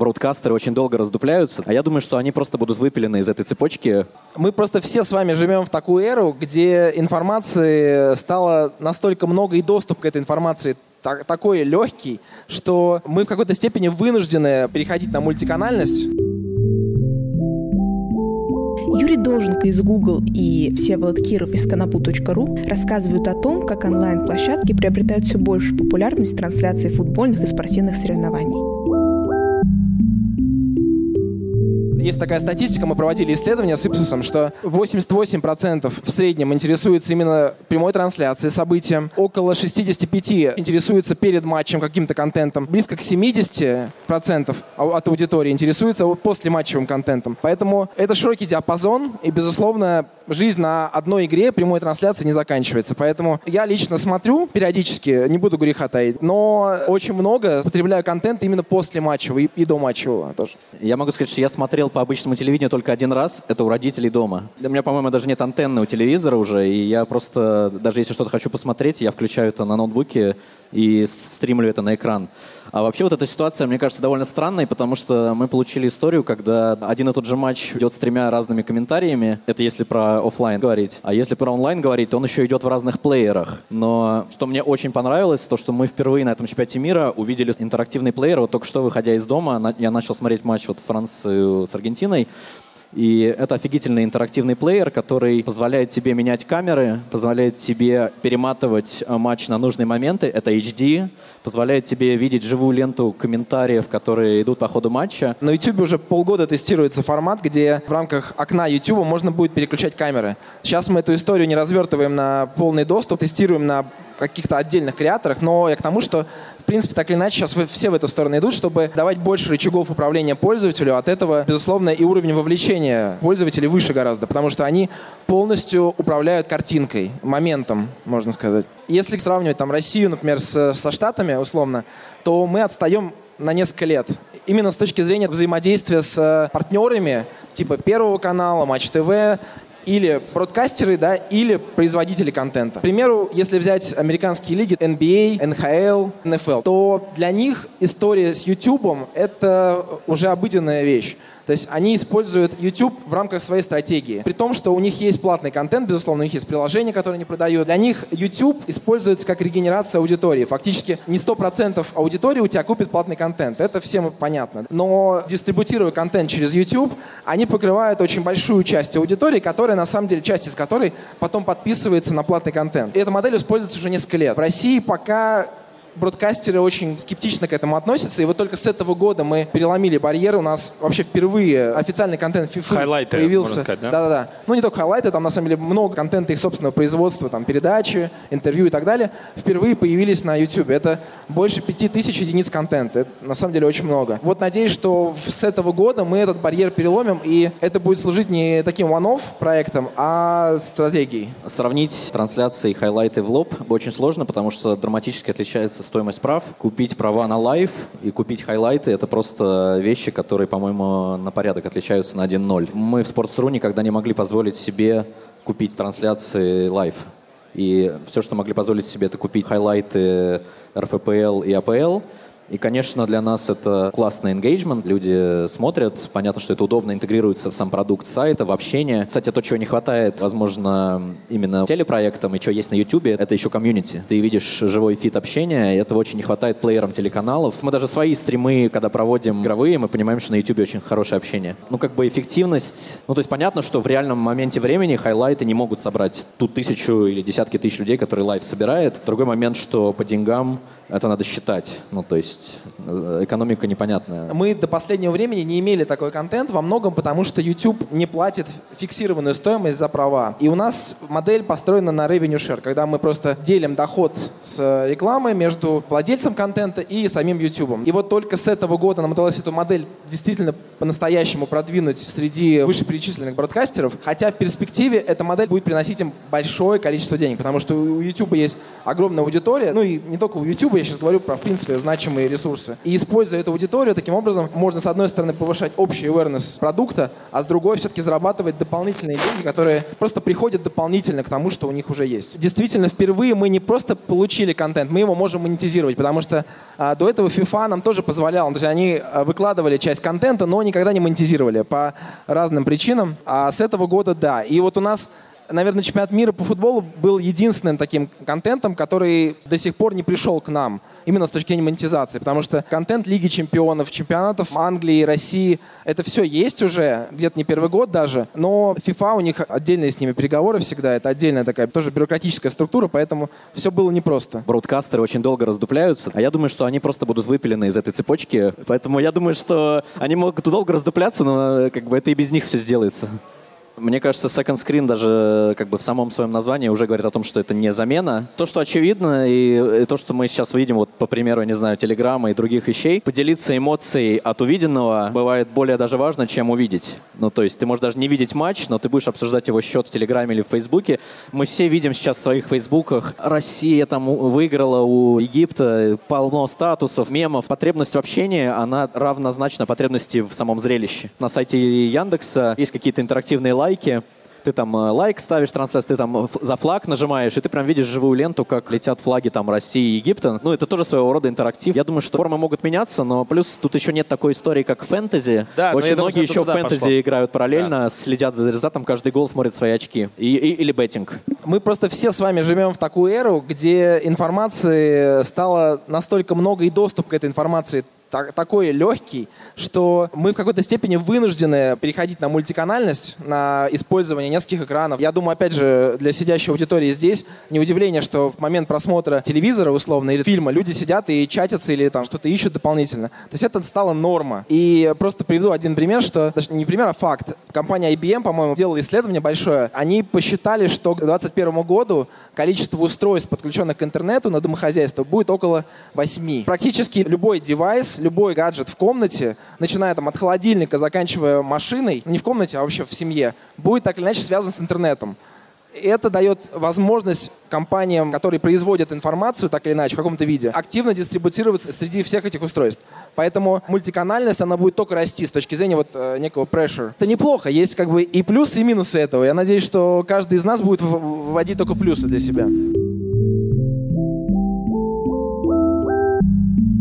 бродкастеры очень долго раздупляются, а я думаю, что они просто будут выпилены из этой цепочки. Мы просто все с вами живем в такую эру, где информации стало настолько много и доступ к этой информации так, такой легкий, что мы в какой-то степени вынуждены переходить на мультиканальность. Юрий Долженко из Google и Всеволод Киров из Канапу.ру рассказывают о том, как онлайн-площадки приобретают все большую популярность трансляции футбольных и спортивных соревнований. Есть такая статистика, мы проводили исследование с Ipsos, что 88% в среднем интересуется именно прямой трансляцией события, около 65% интересуется перед матчем каким-то контентом, близко к 70% от аудитории интересуется после матчевым контентом. Поэтому это широкий диапазон, и, безусловно, жизнь на одной игре прямой трансляции не заканчивается. Поэтому я лично смотрю периодически, не буду греха таить, но очень много потребляю контент именно после матчевого и, и до матчевого тоже. Я могу сказать, что я смотрел по обычному телевидению только один раз. Это у родителей дома. У меня, по-моему, даже нет антенны у телевизора уже, и я просто, даже если что-то хочу посмотреть, я включаю это на ноутбуке и стримлю это на экран. А вообще вот эта ситуация, мне кажется, довольно странной, потому что мы получили историю, когда один и тот же матч идет с тремя разными комментариями. Это если про офлайн говорить. А если про онлайн говорить, то он еще идет в разных плеерах. Но что мне очень понравилось, то что мы впервые на этом чемпионате мира увидели интерактивный плеер. Вот только что, выходя из дома, я начал смотреть матч вот Францию с Аргентиной. И это офигительный интерактивный плеер, который позволяет тебе менять камеры, позволяет тебе перематывать э, матч на нужные моменты. Это HD, позволяет тебе видеть живую ленту комментариев, которые идут по ходу матча. На YouTube уже полгода тестируется формат, где в рамках окна YouTube можно будет переключать камеры. Сейчас мы эту историю не развертываем на полный доступ, тестируем на каких-то отдельных креаторах, но я к тому, что, в принципе, так или иначе, сейчас все в эту сторону идут, чтобы давать больше рычагов управления пользователю. От этого, безусловно, и уровень вовлечения пользователей выше гораздо, потому что они полностью управляют картинкой, моментом, можно сказать. Если сравнивать там Россию, например, с, со Штатами, условно, то мы отстаем на несколько лет. Именно с точки зрения взаимодействия с партнерами, типа Первого канала, Матч ТВ, или бродкастеры, да, или производители контента. К примеру, если взять американские лиги NBA, NHL, NFL, то для них история с YouTube — это уже обыденная вещь. То есть они используют YouTube в рамках своей стратегии. При том, что у них есть платный контент, безусловно, у них есть приложения, которые они продают. Для них YouTube используется как регенерация аудитории. Фактически не 100% аудитории у тебя купит платный контент. Это всем понятно. Но дистрибутируя контент через YouTube, они покрывают очень большую часть аудитории, которая на самом деле, часть из которой потом подписывается на платный контент. И эта модель используется уже несколько лет. В России пока бродкастеры очень скептично к этому относятся. И вот только с этого года мы переломили барьеры. У нас вообще впервые официальный контент FIFA хайлайты, появился. Можно сказать, да? Да-да-да. Ну, не только хайлайты, там на самом деле много контента их собственного производства, там передачи, интервью и так далее, впервые появились на YouTube. Это больше пяти тысяч единиц контента. Это на самом деле очень много. Вот надеюсь, что с этого года мы этот барьер переломим, и это будет служить не таким one-off проектом, а стратегией. Сравнить трансляции и хайлайты в лоб очень сложно, потому что драматически отличается стоимость прав. Купить права на live и купить хайлайты — это просто вещи, которые, по-моему, на порядок отличаются на 1-0. Мы в Sports.ru никогда не могли позволить себе купить трансляции live. И все, что могли позволить себе, это купить хайлайты РФПЛ и АПЛ — и, конечно, для нас это классный engagement. Люди смотрят. Понятно, что это удобно интегрируется в сам продукт сайта, в общение. Кстати, то, чего не хватает, возможно, именно телепроектам и что есть на YouTube, это еще комьюнити. Ты видишь живой feed общения, и этого очень не хватает плеерам телеканалов. Мы даже свои стримы, когда проводим игровые, мы понимаем, что на YouTube очень хорошее общение. Ну, как бы эффективность... Ну, то есть понятно, что в реальном моменте времени хайлайты не могут собрать ту тысячу или десятки тысяч людей, которые live собирает. Другой момент, что по деньгам это надо считать. Ну, то есть э, экономика непонятная. Мы до последнего времени не имели такой контент во многом, потому что YouTube не платит фиксированную стоимость за права. И у нас модель построена на revenue share, когда мы просто делим доход с рекламы между владельцем контента и самим YouTube. И вот только с этого года нам удалось эту модель действительно по-настоящему продвинуть среди вышеперечисленных бродкастеров, хотя в перспективе эта модель будет приносить им большое количество денег, потому что у YouTube есть огромная аудитория, ну и не только у YouTube, я сейчас говорю про, в принципе, значимые ресурсы. И используя эту аудиторию, таким образом можно, с одной стороны, повышать общий awareness продукта, а с другой все-таки зарабатывать дополнительные деньги, которые просто приходят дополнительно к тому, что у них уже есть. Действительно, впервые мы не просто получили контент, мы его можем монетизировать, потому что а, до этого FIFA нам тоже позволял. То есть они а, выкладывали часть контента, но никогда не монетизировали по разным причинам. А с этого года да. И вот у нас наверное, чемпионат мира по футболу был единственным таким контентом, который до сих пор не пришел к нам, именно с точки зрения монетизации, потому что контент Лиги чемпионов, чемпионатов Англии, России, это все есть уже, где-то не первый год даже, но FIFA у них отдельные с ними переговоры всегда, это отдельная такая тоже бюрократическая структура, поэтому все было непросто. Бродкастеры очень долго раздупляются, а я думаю, что они просто будут выпилены из этой цепочки, поэтому я думаю, что они могут долго раздупляться, но как бы это и без них все сделается. Мне кажется, Second Screen даже как бы в самом своем названии уже говорит о том, что это не замена. То, что очевидно, и, и то, что мы сейчас видим, вот по примеру, не знаю, Телеграма и других вещей, поделиться эмоцией от увиденного бывает более даже важно, чем увидеть. Ну, то есть ты можешь даже не видеть матч, но ты будешь обсуждать его счет в Телеграме или в Фейсбуке. Мы все видим сейчас в своих Фейсбуках, Россия там выиграла у Египта, полно статусов, мемов. Потребность в общении, она равнозначна потребности в самом зрелище. На сайте Яндекса есть какие-то интерактивные лайки, лайки, ты там э, лайк ставишь трансляцию, ты там за флаг нажимаешь, и ты прям видишь живую ленту, как летят флаги там России и Египта. Ну, это тоже своего рода интерактив. Я думаю, что формы могут меняться, но плюс тут еще нет такой истории, как фэнтези. Да, Очень многие думаю, еще в фэнтези пошло. играют параллельно, да. следят за результатом, каждый гол смотрит свои очки. И, и, или беттинг. Мы просто все с вами живем в такую эру, где информации стало настолько много, и доступ к этой информации так, такой легкий, что мы в какой-то степени вынуждены переходить на мультиканальность, на использование нескольких экранов. Я думаю, опять же, для сидящей аудитории здесь не удивление, что в момент просмотра телевизора условно или фильма люди сидят и чатятся или там что-то ищут дополнительно. То есть это стало норма. И просто приведу один пример, что даже не пример, а факт. Компания IBM, по-моему, делала исследование большое. Они посчитали, что к 2021 году количество устройств, подключенных к интернету на домохозяйство, будет около 8. Практически любой девайс, любой гаджет в комнате, начиная там от холодильника, заканчивая машиной, не в комнате, а вообще в семье, будет так или иначе связан с интернетом. Это дает возможность компаниям, которые производят информацию так или иначе в каком-то виде, активно дистрибутироваться среди всех этих устройств. Поэтому мультиканальность, она будет только расти с точки зрения вот э, некого pressure. Это неплохо, есть как бы и плюсы, и минусы этого. Я надеюсь, что каждый из нас будет вводить только плюсы для себя.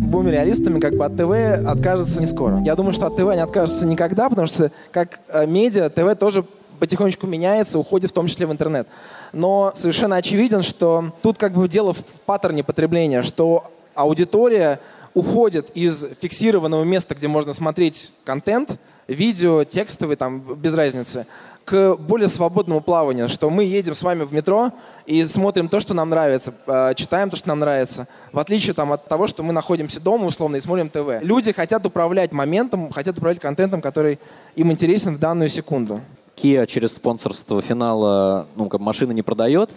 Будем реалистами, как бы от ТВ откажется не скоро. Я думаю, что от ТВ не откажется никогда, потому что как э, медиа ТВ тоже потихонечку меняется, уходит в том числе в интернет. Но совершенно очевиден, что тут как бы дело в паттерне потребления, что аудитория уходит из фиксированного места, где можно смотреть контент, видео, текстовый, там, без разницы, к более свободному плаванию, что мы едем с вами в метро и смотрим то, что нам нравится, э, читаем то, что нам нравится, в отличие там, от того, что мы находимся дома условно и смотрим ТВ. Люди хотят управлять моментом, хотят управлять контентом, который им интересен в данную секунду. Kia через спонсорство финала ну, как машины не продает,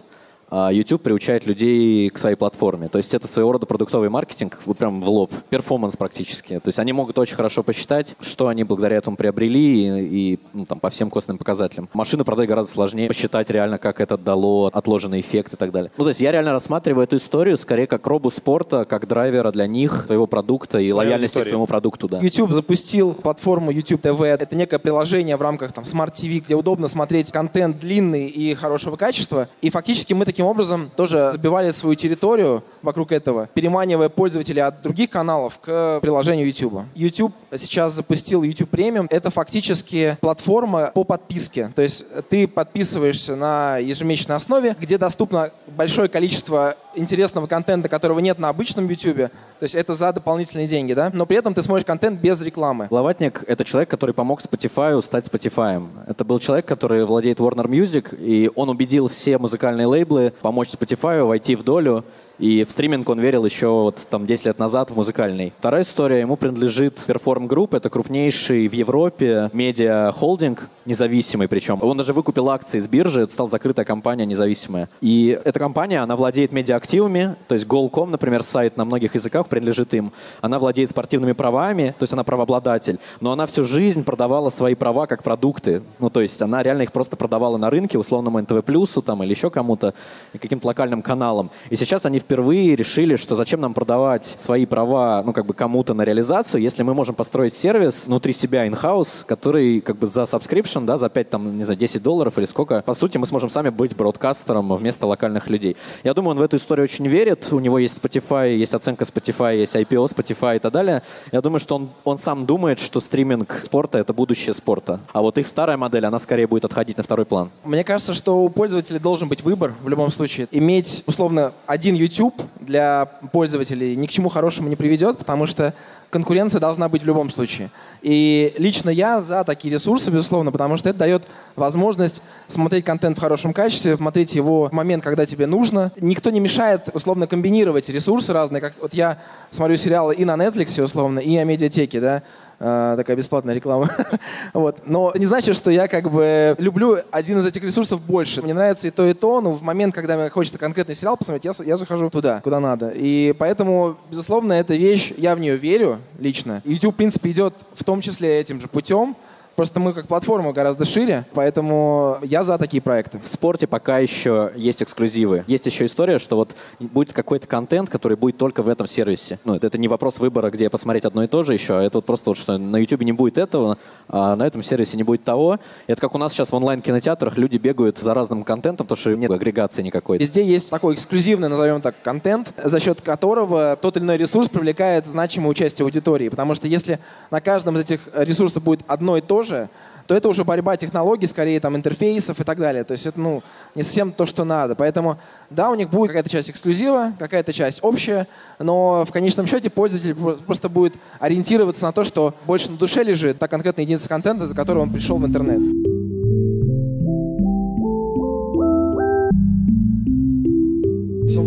YouTube приучает людей к своей платформе. То есть это своего рода продуктовый маркетинг, вот прям в лоб, перформанс практически. То есть они могут очень хорошо посчитать, что они благодаря этому приобрели и, и ну, там, по всем костным показателям. Машину продать гораздо сложнее, посчитать реально, как это дало отложенный эффект и так далее. Ну, то есть я реально рассматриваю эту историю скорее как робу спорта, как драйвера для них, своего продукта и Своя лояльности аудитория. к своему продукту. Да. YouTube запустил платформу YouTube TV. Это некое приложение в рамках там, Smart TV, где удобно смотреть контент длинный и хорошего качества. И фактически мы таким таким образом тоже забивали свою территорию вокруг этого, переманивая пользователей от других каналов к приложению YouTube. YouTube сейчас запустил YouTube Premium. Это фактически платформа по подписке. То есть ты подписываешься на ежемесячной основе, где доступно большое количество интересного контента, которого нет на обычном YouTube. То есть это за дополнительные деньги, да? Но при этом ты смотришь контент без рекламы. Ловатник — это человек, который помог Spotify стать Spotify. Это был человек, который владеет Warner Music, и он убедил все музыкальные лейблы помочь Spotify войти в долю и в стриминг он верил еще вот, там 10 лет назад в музыкальный. Вторая история, ему принадлежит Perform Group, это крупнейший в Европе медиа-холдинг, независимый причем. Он даже выкупил акции с биржи, это стала закрытая компания независимая. И эта компания, она владеет медиа-активами, то есть Goal.com, например, сайт на многих языках принадлежит им. Она владеет спортивными правами, то есть она правообладатель, но она всю жизнь продавала свои права как продукты. Ну, то есть она реально их просто продавала на рынке, условному НТВ там или еще кому-то, каким-то локальным каналам. И сейчас они в впервые решили, что зачем нам продавать свои права, ну, как бы кому-то на реализацию, если мы можем построить сервис внутри себя in-house, который как бы за subscription, да, за 5, там, не знаю, 10 долларов или сколько, по сути, мы сможем сами быть бродкастером вместо локальных людей. Я думаю, он в эту историю очень верит. У него есть Spotify, есть оценка Spotify, есть IPO Spotify и так далее. Я думаю, что он, он сам думает, что стриминг спорта — это будущее спорта. А вот их старая модель, она скорее будет отходить на второй план. Мне кажется, что у пользователей должен быть выбор в любом случае. Иметь, условно, один YouTube для пользователей ни к чему хорошему не приведет, потому что конкуренция должна быть в любом случае. И лично я за такие ресурсы, безусловно, потому что это дает возможность смотреть контент в хорошем качестве, смотреть его в момент, когда тебе нужно. Никто не мешает, условно, комбинировать ресурсы разные. Как вот я смотрю сериалы и на Netflix, условно, и на медиатеке, да, э, такая бесплатная реклама. вот. Но не значит, что я как бы люблю один из этих ресурсов больше. Мне нравится и то, и то, но в момент, когда мне хочется конкретный сериал посмотреть, я, я захожу туда, куда надо. И поэтому, безусловно, эта вещь, я в нее верю лично. YouTube, в принципе, идет в том числе этим же путем. Просто мы как платформа гораздо шире, поэтому я за такие проекты. В спорте пока еще есть эксклюзивы. Есть еще история, что вот будет какой-то контент, который будет только в этом сервисе. Ну, это, не вопрос выбора, где посмотреть одно и то же еще, а это вот просто вот, что на YouTube не будет этого, а на этом сервисе не будет того. Это как у нас сейчас в онлайн-кинотеатрах люди бегают за разным контентом, потому что нет агрегации никакой. Везде есть такой эксклюзивный, назовем так, контент, за счет которого тот или иной ресурс привлекает значимое участие аудитории. Потому что если на каждом из этих ресурсов будет одно и то же, то это уже борьба технологий, скорее там интерфейсов и так далее. То есть это ну, не совсем то, что надо. Поэтому да, у них будет какая-то часть эксклюзива, какая-то часть общая, но в конечном счете пользователь просто будет ориентироваться на то, что больше на душе лежит та конкретная единица контента, за которой он пришел в интернет.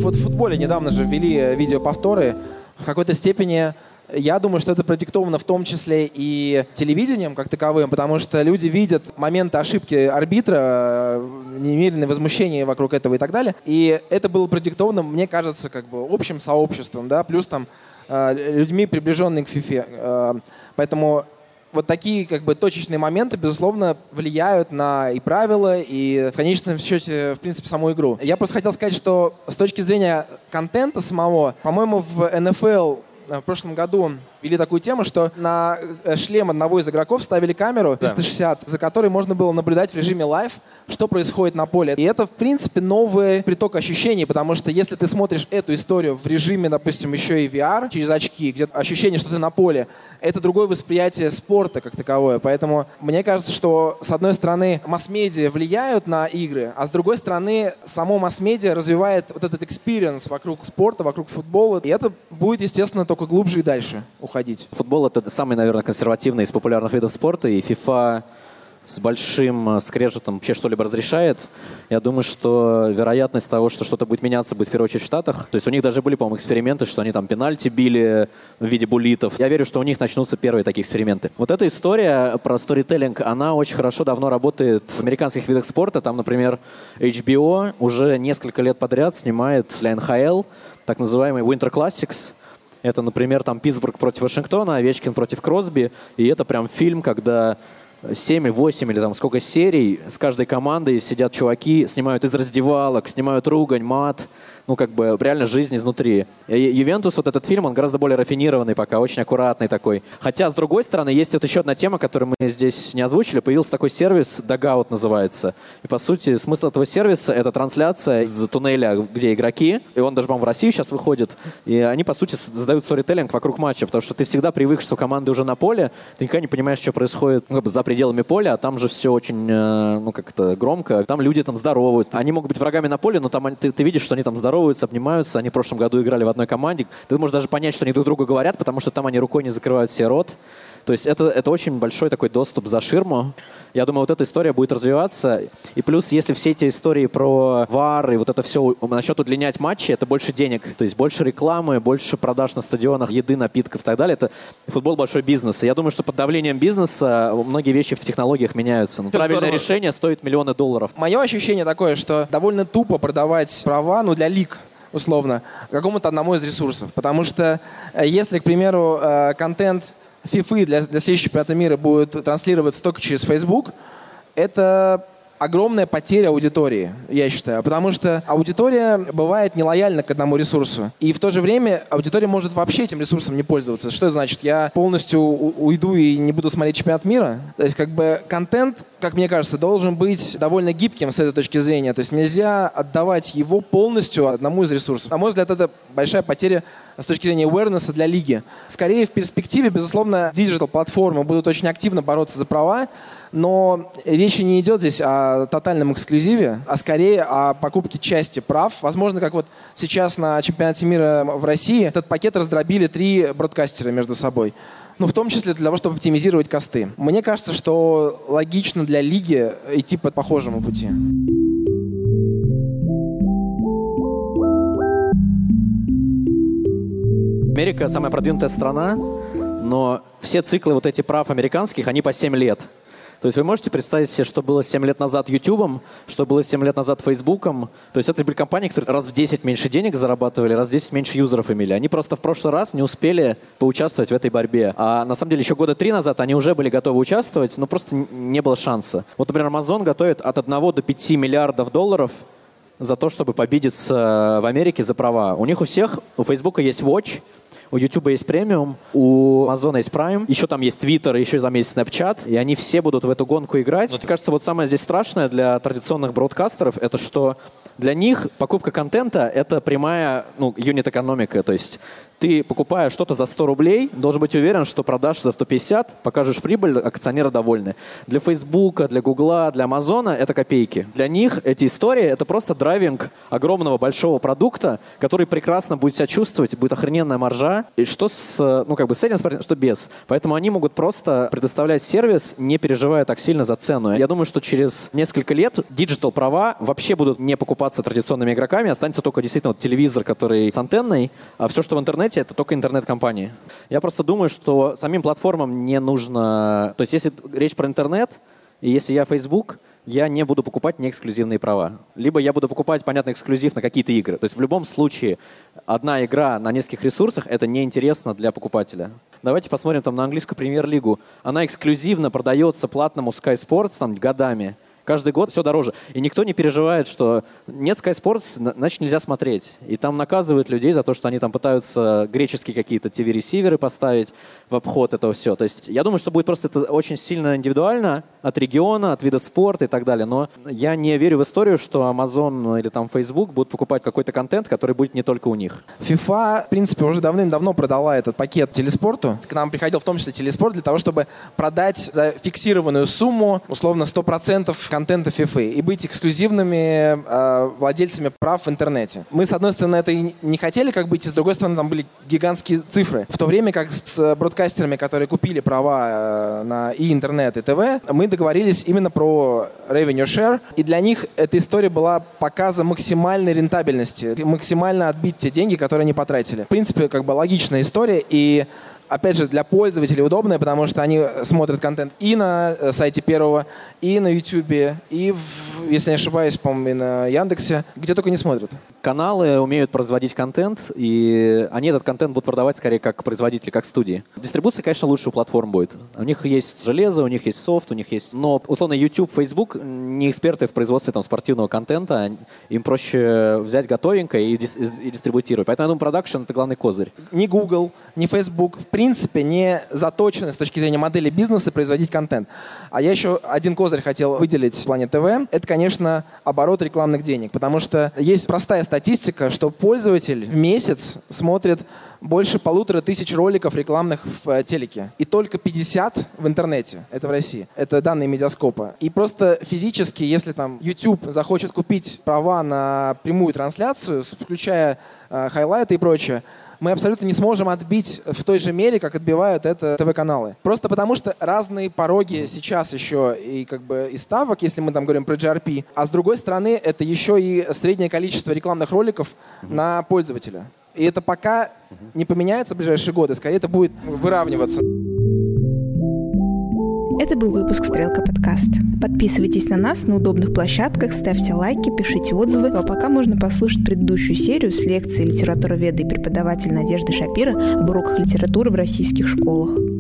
Вот в футболе недавно же ввели видеоповторы. В какой-то степени я думаю, что это продиктовано в том числе и телевидением как таковым, потому что люди видят моменты ошибки арбитра, э, немеренное возмущение вокруг этого и так далее. И это было продиктовано, мне кажется, как бы общим сообществом, да, плюс там э, людьми, приближенными к ФИФЕ. Э, поэтому вот такие как бы точечные моменты, безусловно, влияют на и правила, и в конечном счете, в принципе, саму игру. Я просто хотел сказать, что с точки зрения контента самого, по-моему, в НФЛ в прошлом году вели такую тему, что на э, шлем одного из игроков ставили камеру 360, да. за которой можно было наблюдать в режиме live, что происходит на поле. И это, в принципе, новый приток ощущений, потому что если ты смотришь эту историю в режиме, допустим, еще и VR, через очки, где ощущение, что ты на поле, это другое восприятие спорта как таковое. Поэтому мне кажется, что, с одной стороны, масс-медиа влияют на игры, а с другой стороны, само масс-медиа развивает вот этот experience вокруг спорта, вокруг футбола. И это будет, естественно, только глубже и дальше уходить. Футбол — это самый, наверное, консервативный из популярных видов спорта, и FIFA с большим э, скрежетом вообще что-либо разрешает. Я думаю, что вероятность того, что что-то будет меняться, будет в первую очередь в Штатах. То есть у них даже были, по-моему, эксперименты, что они там пенальти били в виде буллитов. Я верю, что у них начнутся первые такие эксперименты. Вот эта история про сторителлинг, она очень хорошо давно работает в американских видах спорта. Там, например, HBO уже несколько лет подряд снимает для НХЛ так называемый Winter Classics — это, например, там Питтсбург против Вашингтона, Овечкин против Кросби. И это прям фильм, когда 7, 8 или там сколько серий с каждой командой сидят чуваки, снимают из раздевалок, снимают ругань, мат, ну, как бы, реально жизнь изнутри. Ювентус, вот этот фильм, он гораздо более рафинированный пока, очень аккуратный такой. Хотя, с другой стороны, есть вот еще одна тема, которую мы здесь не озвучили. Появился такой сервис, Dugout называется. И, по сути, смысл этого сервиса — это трансляция из туннеля, где игроки, и он даже, по-моему, в Россию сейчас выходит, и они, по сути, создают сторителлинг вокруг матча, потому что ты всегда привык, что команды уже на поле, ты никогда не понимаешь, что происходит ну, как бы за пределами поля, а там же все очень, э, ну, как-то громко. Там люди там здороваются. Они могут быть врагами на поле, но там ты, ты видишь, что они там здороваются здороваются, обнимаются. Они в прошлом году играли в одной команде. Ты можешь даже понять, что они друг другу говорят, потому что там они рукой не закрывают себе рот. То есть это, это очень большой такой доступ за ширму. Я думаю, вот эта история будет развиваться. И плюс, если все эти истории про вар и вот это все насчет удлинять матчи, это больше денег. То есть больше рекламы, больше продаж на стадионах, еды, напитков и так далее. Это футбол большой бизнес. И я думаю, что под давлением бизнеса многие вещи в технологиях меняются. Но правильное решение стоит миллионы долларов. Мое ощущение такое, что довольно тупо продавать права, ну, для лиг условно, какому-то одному из ресурсов. Потому что э, если, к примеру, э, контент FIFA для, для следующего чемпионата мира будет транслироваться только через Facebook, это огромная потеря аудитории, я считаю. Потому что аудитория бывает нелояльна к одному ресурсу. И в то же время аудитория может вообще этим ресурсом не пользоваться. Что это значит? Я полностью уйду и не буду смотреть чемпионат мира? То есть как бы контент, как мне кажется, должен быть довольно гибким с этой точки зрения. То есть нельзя отдавать его полностью одному из ресурсов. На мой взгляд, это большая потеря с точки зрения awareness для лиги. Скорее, в перспективе, безусловно, диджитал-платформы будут очень активно бороться за права, но речи не идет здесь о тотальном эксклюзиве, а скорее о покупке части прав. Возможно, как вот сейчас на чемпионате мира в России этот пакет раздробили три бродкастера между собой. Ну, в том числе для того, чтобы оптимизировать косты. Мне кажется, что логично для лиги идти по похожему пути. Америка самая продвинутая страна, но все циклы вот эти прав американских, они по 7 лет. То есть вы можете представить себе, что было 7 лет назад YouTube, что было 7 лет назад Facebook. То есть это были компании, которые раз в 10 меньше денег зарабатывали, раз в 10 меньше юзеров имели. Они просто в прошлый раз не успели поучаствовать в этой борьбе. А на самом деле еще года три назад они уже были готовы участвовать, но просто не было шанса. Вот, например, Amazon готовит от 1 до 5 миллиардов долларов за то, чтобы победиться в Америке за права. У них у всех, у Facebook есть Watch, у YouTube есть премиум, у Amazon есть Prime, еще там есть Twitter, еще там есть Snapchat, и они все будут в эту гонку играть. Мне кажется, вот самое здесь страшное для традиционных бродкастеров, это что для них покупка контента — это прямая ну, юнит-экономика, то есть ты покупая что-то за 100 рублей, должен быть уверен, что продашь за 150, покажешь прибыль, акционеры довольны. Для Фейсбука, для Гугла, для Амазона это копейки. Для них эти истории — это просто driving огромного большого продукта, который прекрасно будет себя чувствовать, будет охрененная маржа. И что с, ну, как бы с этим, что без. Поэтому они могут просто предоставлять сервис, не переживая так сильно за цену. Я думаю, что через несколько лет digital права вообще будут не покупаться традиционными игроками, останется только действительно вот телевизор, который с антенной, а все, что в интернете, интернете, это только интернет-компании. Я просто думаю, что самим платформам не нужно... То есть если речь про интернет, и если я Facebook, я не буду покупать неэксклюзивные права. Либо я буду покупать, понятно, эксклюзив на какие-то игры. То есть в любом случае одна игра на нескольких ресурсах — это неинтересно для покупателя. Давайте посмотрим там на английскую премьер-лигу. Она эксклюзивно продается платному Sky Sports там годами. Каждый год все дороже. И никто не переживает, что нет Sky Sports, значит нельзя смотреть. И там наказывают людей за то, что они там пытаются греческие какие-то TV-ресиверы поставить в обход этого все. То есть я думаю, что будет просто это очень сильно индивидуально от региона, от вида спорта и так далее. Но я не верю в историю, что Amazon или там Facebook будут покупать какой-то контент, который будет не только у них. FIFA, в принципе, уже давным-давно продала этот пакет телеспорту. К нам приходил в том числе телеспорт для того, чтобы продать за фиксированную сумму, условно 100% контента FIFA и быть эксклюзивными э, владельцами прав в интернете. Мы, с одной стороны, это и не хотели как быть, и с другой стороны, там были гигантские цифры. В то время как с бродкастерами, которые купили права э, на и интернет, и ТВ, мы договорились именно про revenue share, и для них эта история была показа максимальной рентабельности, максимально отбить те деньги, которые они потратили. В принципе, как бы логичная история, и опять же, для пользователей удобное, потому что они смотрят контент и на э, сайте первого, и на YouTube, и, в, если не ошибаюсь, по-моему, и на Яндексе, где только не смотрят. Каналы умеют производить контент, и они этот контент будут продавать скорее как производители, как студии. Дистрибуция, конечно, лучше у платформ будет. У них есть железо, у них есть софт, у них есть... Но, условно, YouTube, Facebook не эксперты в производстве там, спортивного контента. Им проще взять готовенькое и, дис- и дистрибутировать. Поэтому, я думаю, продакшн — это главный козырь. Ни Google, ни Facebook, в принципе, не заточены с точки зрения модели бизнеса производить контент. А я еще один козырь хотел выделить в плане ТВ. Это, конечно, оборот рекламных денег. Потому что есть простая статистика, что пользователь в месяц смотрит больше полутора тысяч роликов рекламных в э, телеке. И только 50 в интернете. Это в России. Это данные медиаскопа. И просто физически, если там YouTube захочет купить права на прямую трансляцию, включая э, хайлайты и прочее, мы абсолютно не сможем отбить в той же мере, как отбивают это ТВ-каналы. Просто потому что разные пороги сейчас еще и как бы и ставок, если мы там говорим про GRP, а с другой стороны это еще и среднее количество рекламных роликов на пользователя. И это пока не поменяется в ближайшие годы, скорее это будет выравниваться. Это был выпуск «Стрелка подкаст». Подписывайтесь на нас на удобных площадках, ставьте лайки, пишите отзывы. А пока можно послушать предыдущую серию с лекции литературоведа и преподавателя Надежды Шапира об уроках литературы в российских школах.